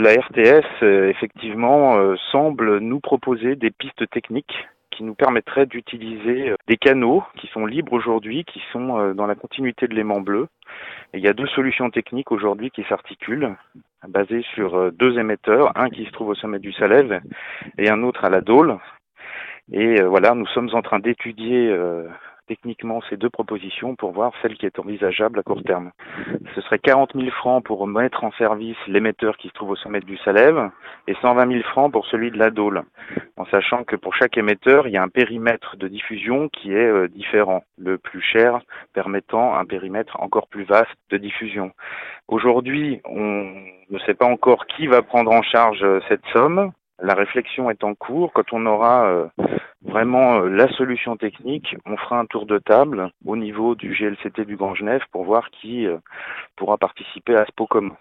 La RTS, euh, effectivement, euh, semble nous proposer des pistes techniques qui nous permettraient d'utiliser euh, des canaux qui sont libres aujourd'hui, qui sont dans la continuité de l'aimant bleu. Il y a deux solutions techniques aujourd'hui qui s'articulent, basées sur deux émetteurs, un qui se trouve au sommet du Salève et un autre à la Dôle. Et voilà, nous sommes en train d'étudier techniquement ces deux propositions pour voir celle qui est envisageable à court terme. Ce serait 40 000 francs pour mettre en service l'émetteur qui se trouve au sommet du Salève et 120 000 francs pour celui de la Dôle, en sachant que pour chaque émetteur, il y a un périmètre de diffusion qui est euh, différent, le plus cher permettant un périmètre encore plus vaste de diffusion. Aujourd'hui, on ne sait pas encore qui va prendre en charge euh, cette somme. La réflexion est en cours. Quand on aura euh, vraiment euh, la solution technique, on fera un tour de table au niveau du GLCT du Grand Genève pour voir qui euh, pourra participer à ce pot commun.